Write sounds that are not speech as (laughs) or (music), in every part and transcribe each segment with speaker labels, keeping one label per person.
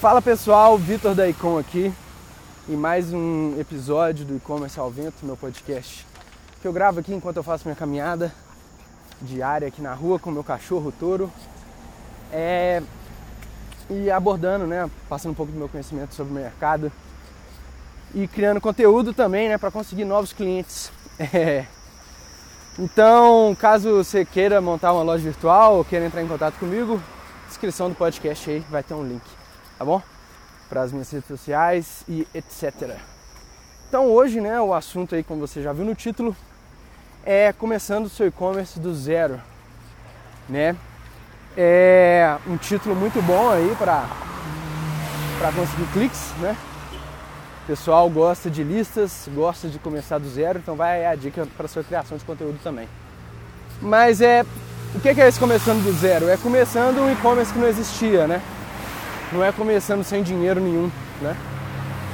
Speaker 1: Fala pessoal, Vitor da Icom aqui e mais um episódio do E-Commerce ao Vento, meu podcast, que eu gravo aqui enquanto eu faço minha caminhada diária aqui na rua com meu cachorro Toro. É, e abordando, né, passando um pouco do meu conhecimento sobre o mercado e criando conteúdo também, né, para conseguir novos clientes. (laughs) É, então, caso você queira montar uma loja virtual ou queira entrar em contato comigo, descrição do podcast aí vai ter um link, tá bom? Para as minhas redes sociais e etc. Então hoje, né, o assunto aí, como você já viu no título, é começando o seu e-commerce do zero, né? É um título muito bom aí para para conseguir cliques, né? O pessoal gosta de listas, gosta de começar do zero, então vai a dica para sua criação de conteúdo também. Mas é o que é esse começando do zero? É começando um e-commerce que não existia, né? Não é começando sem dinheiro nenhum, né?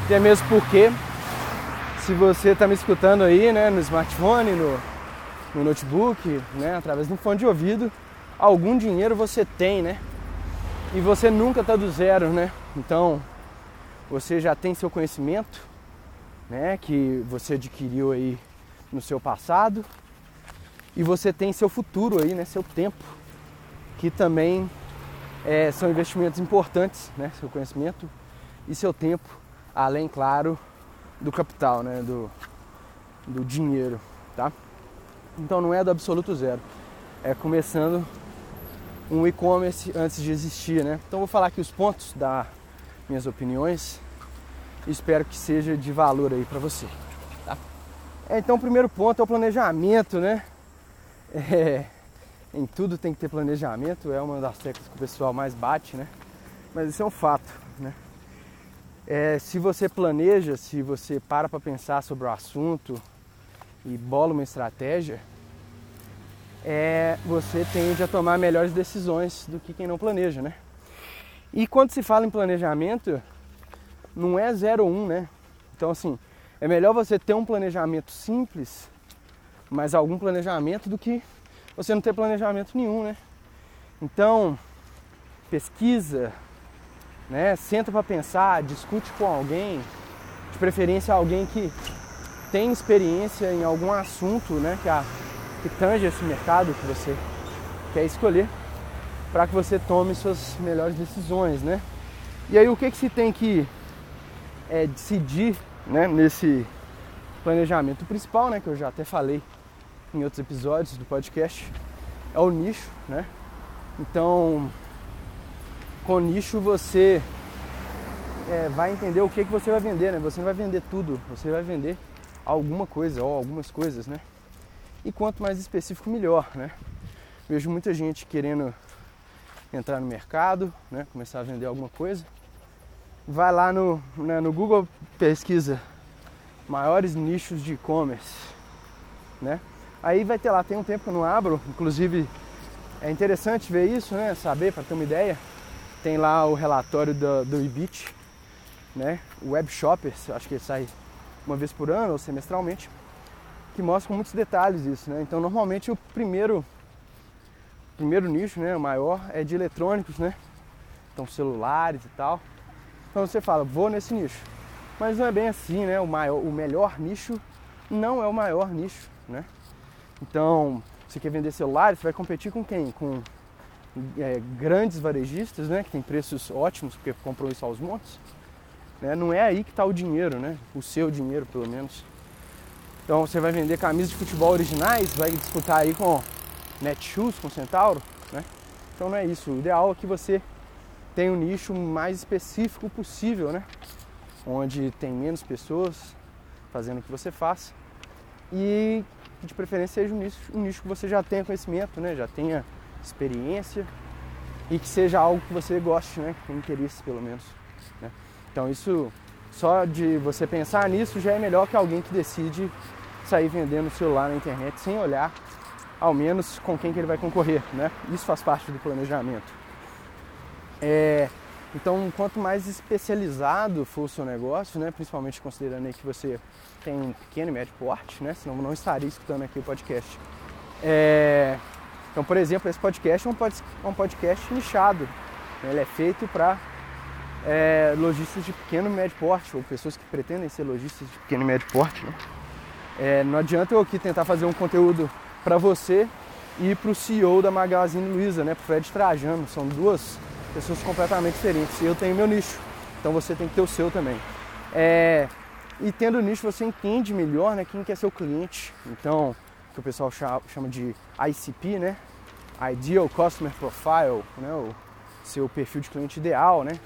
Speaker 1: Até mesmo porque se você está me escutando aí, né, no smartphone, no, no notebook, né, através um fone de ouvido, algum dinheiro você tem, né? E você nunca está do zero, né? Então você já tem seu conhecimento, né, que você adquiriu aí no seu passado, e você tem seu futuro aí, né, seu tempo, que também é, são investimentos importantes, né, seu conhecimento e seu tempo, além, claro, do capital, né, do, do dinheiro, tá? Então não é do absoluto zero, é começando um e-commerce antes de existir, né? Então vou falar aqui os pontos da minhas opiniões. Espero que seja de valor aí para você. Tá? É, então, o primeiro ponto é o planejamento, né? É, em tudo tem que ter planejamento, é uma das teclas que o pessoal mais bate, né? Mas isso é um fato, né? É, se você planeja, se você para para pensar sobre o assunto e bola uma estratégia, é, você tende a tomar melhores decisões do que quem não planeja, né? E quando se fala em planejamento, não é 0 1, um, né? Então assim, é melhor você ter um planejamento simples, mas algum planejamento do que você não ter planejamento nenhum, né? Então, pesquisa, né? Senta para pensar, discute com alguém, de preferência alguém que tem experiência em algum assunto, né, que, a, que tange esse mercado que você quer escolher para que você tome suas melhores decisões, né? E aí o que, que se tem que é, decidir né, nesse planejamento? Principal, né, que eu já até falei em outros episódios do podcast, é o nicho, né? Então, com o nicho você é, vai entender o que, que você vai vender, né? Você não vai vender tudo, você vai vender alguma coisa ou algumas coisas, né? E quanto mais específico, melhor, né? Vejo muita gente querendo entrar no mercado, né, começar a vender alguma coisa, vai lá no, né, no Google pesquisa maiores nichos de e-commerce, né? Aí vai ter lá, tem um tempo que eu não abro, inclusive é interessante ver isso, né? Saber para ter uma ideia. Tem lá o relatório do, do Ibit, né? O Web Shoppers, acho que ele sai uma vez por ano ou semestralmente, que mostra muitos detalhes isso, né? Então normalmente o primeiro primeiro nicho, né, o maior, é de eletrônicos, né? Então celulares e tal. Então você fala, vou nesse nicho. Mas não é bem assim, né? O, maior, o melhor nicho não é o maior nicho, né? Então, você quer vender celulares, você vai competir com quem? Com é, grandes varejistas, né? Que tem preços ótimos, porque comprou isso aos montes. Né? Não é aí que está o dinheiro, né? O seu dinheiro, pelo menos. Então, você vai vender camisas de futebol originais, vai disputar aí com Netshoes com Centauro, né? Então não é isso. O ideal é que você tenha um nicho mais específico possível, né? Onde tem menos pessoas fazendo o que você faz e que de preferência seja um nicho, um nicho que você já tenha conhecimento, né? Já tenha experiência e que seja algo que você goste, né? Com interesse pelo menos. Né? Então isso só de você pensar nisso já é melhor que alguém que decide sair vendendo celular na internet sem olhar ao menos com quem que ele vai concorrer, né? Isso faz parte do planejamento. É, então, quanto mais especializado for o seu negócio, né, principalmente considerando aí que você tem um pequeno e médio porte, né, senão não estaria escutando aqui o podcast. É, então, por exemplo, esse podcast é um, um podcast nichado. Né, ele é feito para é, lojistas de pequeno e médio porte, ou pessoas que pretendem ser lojistas de pequeno e médio porte. Né? É, não adianta eu aqui tentar fazer um conteúdo para você e para o CEO da Magazine Luiza, né, para Fred Trajano. São duas pessoas completamente diferentes. Eu tenho meu nicho, então você tem que ter o seu também. É, e tendo nicho você entende melhor né, quem que é seu cliente. Então, que o pessoal chama de ICP, né? Ideal Customer Profile, né? o seu perfil de cliente ideal, né?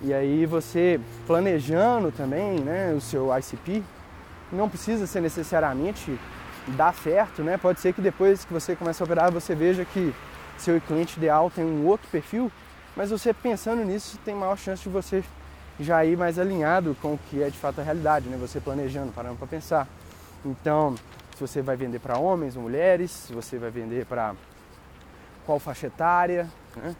Speaker 1: E aí você planejando também, né, o seu ICP, não precisa ser necessariamente dar certo, né? Pode ser que depois que você começa a operar você veja que seu cliente ideal tem um outro perfil, mas você pensando nisso tem maior chance de você já ir mais alinhado com o que é de fato a realidade, né? Você planejando, parando para pensar. Então, se você vai vender para homens ou mulheres, se você vai vender para qual faixa etária, né?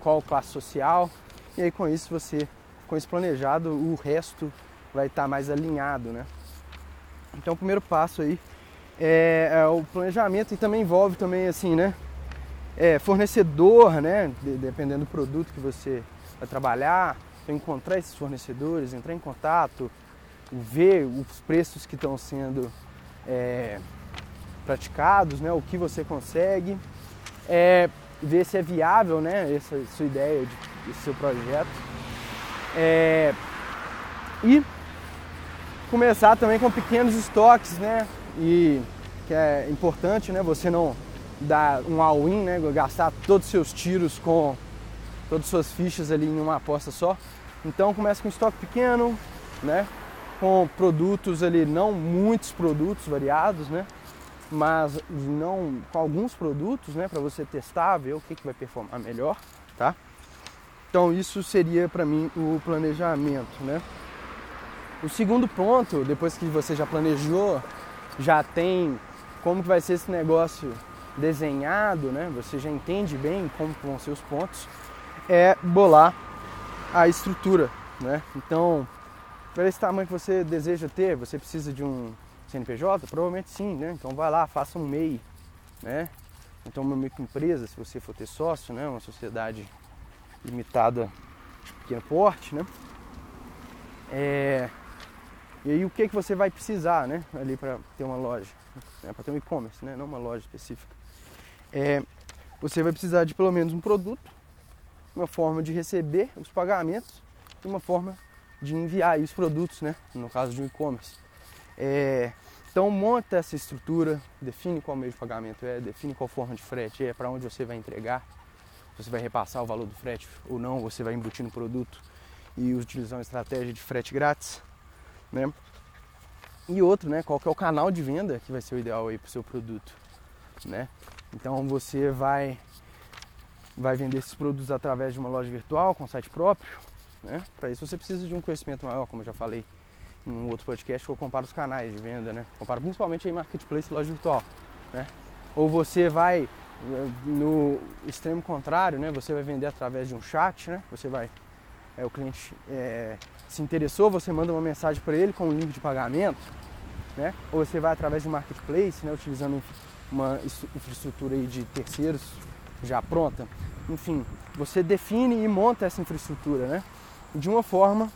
Speaker 1: qual classe social, e aí com isso você, com isso planejado, o resto vai estar tá mais alinhado, né? Então o primeiro passo aí é, é, o planejamento e também envolve também assim, né? É, fornecedor, né? De, dependendo do produto que você vai trabalhar, então encontrar esses fornecedores, entrar em contato, ver os preços que estão sendo é, praticados, né? O que você consegue, é, ver se é viável, né? Essa sua ideia, de, esse seu projeto. É, e começar também com pequenos estoques, né? E que é importante, né? Você não dar um all-in, né? Gastar todos os seus tiros com todas as suas fichas ali em uma aposta só. Então começa com estoque pequeno, né? Com produtos ali, não muitos produtos variados, né? Mas não com alguns produtos, né? Para você testar, ver o que, que vai performar melhor, tá? Então isso seria para mim o planejamento, né? O segundo ponto, depois que você já planejou, já tem como que vai ser esse negócio desenhado, né? Você já entende bem como vão ser os pontos, é bolar a estrutura, né? Então, para esse tamanho que você deseja ter, você precisa de um CNPJ? Provavelmente sim, né? Então vai lá, faça um MEI, né? Então uma microempresa, se você for ter sócio, né? Uma sociedade limitada de pequeno porte, né? É, e aí o que, que você vai precisar, né, ali para ter uma loja, né, para ter um e-commerce, né, não uma loja específica. É, você vai precisar de pelo menos um produto, uma forma de receber os pagamentos e uma forma de enviar os produtos, né, no caso de um e-commerce. É, então monta essa estrutura, define qual meio de pagamento é, define qual forma de frete é, para onde você vai entregar, você vai repassar o valor do frete ou não, você vai embutir no produto e utilizar uma estratégia de frete grátis né? E outro, né? Qual que é o canal de venda que vai ser o ideal aí para o seu produto, né? Então você vai vai vender esses produtos através de uma loja virtual com site próprio, né? Para isso você precisa de um conhecimento maior, como eu já falei em um outro podcast que eu comparo os canais de venda, né? Comparo principalmente aí marketplace e loja virtual, né? Ou você vai no extremo contrário, né? Você vai vender através de um chat, né? Você vai é, o cliente é, se interessou, você manda uma mensagem para ele com um link de pagamento, né? Ou você vai através de marketplace, né? Utilizando uma infraestrutura aí de terceiros já pronta. Enfim, você define e monta essa infraestrutura, né? De uma forma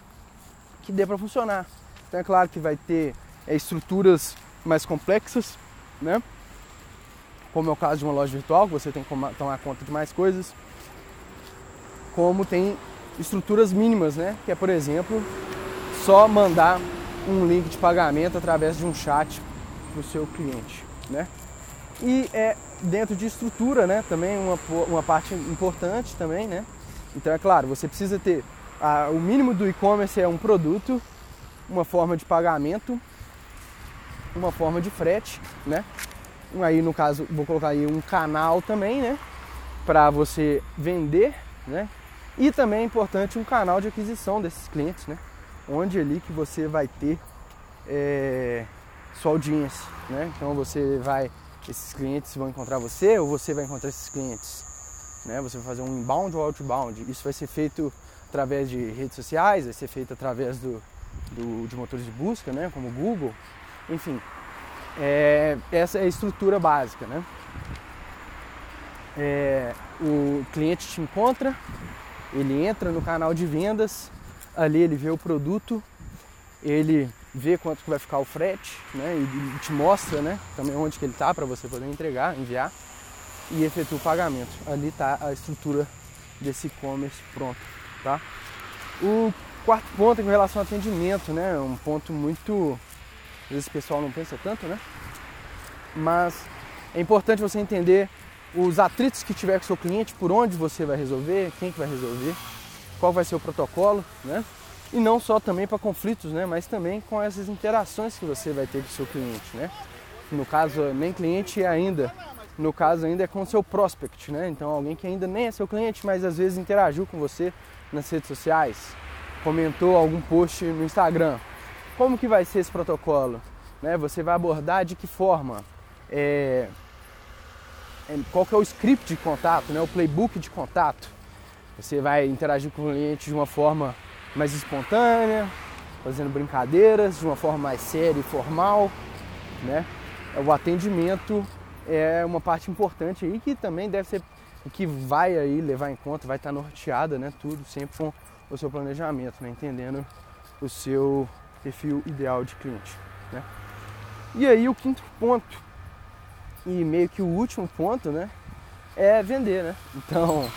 Speaker 1: que dê para funcionar. Então é claro que vai ter é, estruturas mais complexas, né? Como é o caso de uma loja virtual, que você tem que tomar conta de mais coisas. Como tem estruturas mínimas, né? Que é, por exemplo, só mandar um link de pagamento através de um chat para o seu cliente, né? E é dentro de estrutura, né? Também uma, uma parte importante também, né? Então é claro, você precisa ter a, o mínimo do e-commerce é um produto, uma forma de pagamento, uma forma de frete, né? Aí no caso vou colocar aí um canal também, né? Para você vender, né? E também é importante um canal de aquisição desses clientes, né? Onde ali que você vai ter é, sua audiência, né? Então você vai, esses clientes vão encontrar você ou você vai encontrar esses clientes, né? Você vai fazer um inbound ou outbound. Isso vai ser feito através de redes sociais, vai ser feito através do, do de motores de busca, né? Como Google, enfim. É, essa é a estrutura básica, né? É, o cliente te encontra, Ele entra no canal de vendas, ali ele vê o produto, ele vê quanto que vai ficar o frete, né? E te mostra, né? Também onde que ele está para você poder entregar, enviar e efetua o pagamento. Ali está a estrutura desse e-commerce pronto, tá? O quarto ponto é com relação ao atendimento, né? Um ponto muito, às vezes o pessoal não pensa tanto, né? Mas é importante você entender os atritos que tiver com o seu cliente, por onde você vai resolver, quem que vai resolver, qual vai ser o protocolo, né? E não só também para conflitos, né? Mas também com essas interações que você vai ter com o seu cliente, né? No caso, nem cliente ainda, no caso ainda é com o seu prospect, né? Então alguém que ainda nem é seu cliente, mas às vezes interagiu com você nas redes sociais, comentou algum post no Instagram. Como que vai ser esse protocolo? Né? Você vai abordar de que forma? É, é, qual que é o script de contato, né? o playbook de contato. Você vai interagir com o cliente de uma forma mais espontânea, fazendo brincadeiras, de uma forma mais séria e formal. Né? O atendimento é uma parte importante aí que também deve ser que vai aí levar em conta, vai estar norteada, né? Tudo sempre com o seu planejamento, né? Entendendo o seu perfil ideal de cliente, né? E aí o quinto ponto e meio que o último ponto, né, é vender, né? Então,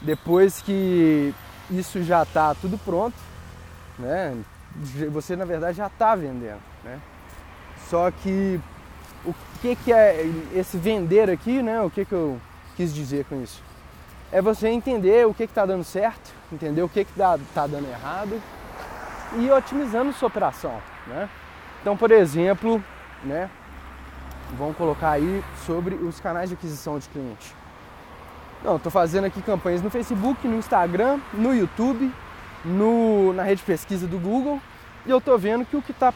Speaker 1: depois que isso já está tudo pronto, né, você na verdade já está vendendo, né? Só que o que, que é esse vender aqui, né? O que, que eu quis dizer com isso? É você entender o que está dando certo, entender o que está tá dando errado e otimizando sua operação, né? Então, por exemplo, né, vamos colocar aí sobre os canais de aquisição de cliente. Não, estou fazendo aqui campanhas no Facebook, no Instagram, no YouTube, no, na rede de pesquisa do Google e eu estou vendo que o que está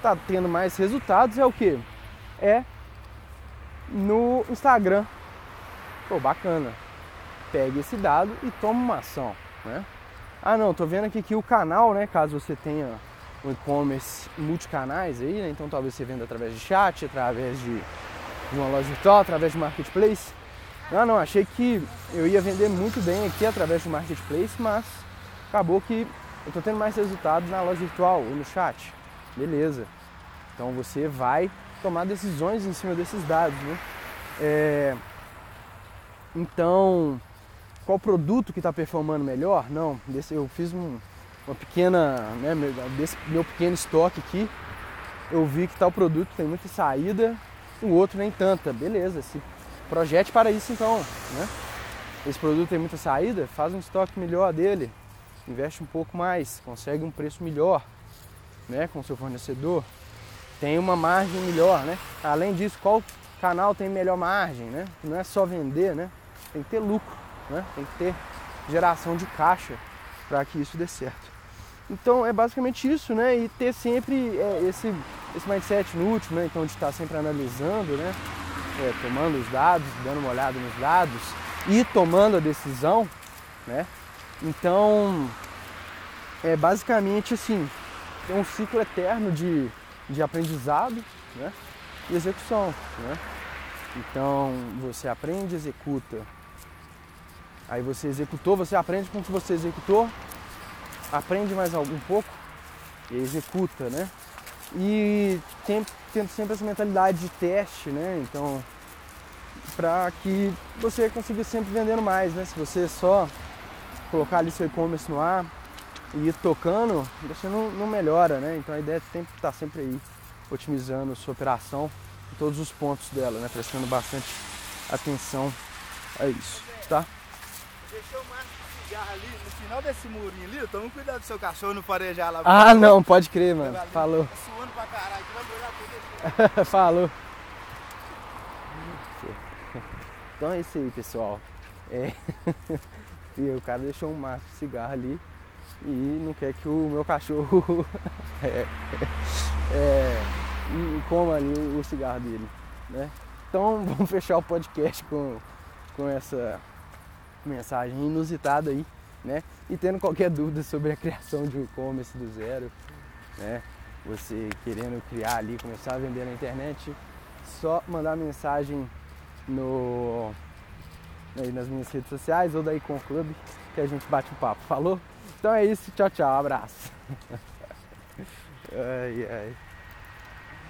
Speaker 1: tá tendo mais resultados é o que? É no Instagram. Pô, bacana. Pegue esse dado e toma uma ação, né? Ah não, tô vendo aqui que o canal, né, caso você tenha um e-commerce multicanais aí, né? Então talvez você venda através de chat, através de uma loja virtual, através de marketplace. Não, não, achei que eu ia vender muito bem aqui através do marketplace, mas acabou que eu estou tendo mais resultados na loja virtual ou no chat. Beleza. Então você vai tomar decisões em cima desses dados, né? É... Então, qual produto que está performando melhor? Não, eu fiz um, uma pequena, né, desse meu pequeno estoque aqui, eu vi que tal produto tem muita saída, o outro nem tanta. Beleza, se projete para isso então, né? Esse produto tem muita saída, faz um estoque melhor dele, investe um pouco mais, consegue um preço melhor, né, com seu fornecedor, tem uma margem melhor, né? Além disso, qual canal tem melhor margem, né? Não é só vender, né? Tem que ter lucro, né? Tem que ter geração de caixa para que isso dê certo. Então é basicamente isso, né? E ter sempre é, esse, esse mindset último, né? Então de estar sempre analisando, né? É, tomando os dados, dando uma olhada nos dados e tomando a decisão, né? Então é basicamente assim, é um ciclo eterno de, de aprendizado né? e execução. Né? Então você aprende, executa. Aí você executou, você aprende com o que você executou, aprende mais algum pouco e executa, né? E tendo sempre essa mentalidade de teste, né? Então, para que você consiga sempre vendendo mais, né? Se você só colocar ali seu e-commerce no ar e ir tocando, você não, não melhora, né? Então a ideia é sempre estar tá sempre aí otimizando sua operação em todos os pontos dela, né? Prestando bastante atenção a isso, tá?
Speaker 2: Deixou mais cigarro ali, no final desse murinho ali, toma cuidado do seu cachorro não farejar lá.
Speaker 1: Ah, não, pode crer, mano. Falou.
Speaker 2: Tá suando pra caralho, vai molhar tudo. (laughs)
Speaker 1: Falou. (laughs) Então é isso aí, pessoal. É. (laughs) e o cara deixou um maço de cigarro ali e não quer que o meu cachorro é, é, coma ali o cigarro dele, né? Então vamos fechar o podcast com, com essa mensagem inusitada aí, né? E tendo qualquer dúvida sobre a criação de um e-commerce do zero, né? Você querendo criar ali, começar a vender na internet, só mandar mensagem no aí nas minhas redes sociais ou daí com o clube que a gente bate um papo. Falou? Então é isso, tchau, tchau, abraço. (laughs) ai, ai.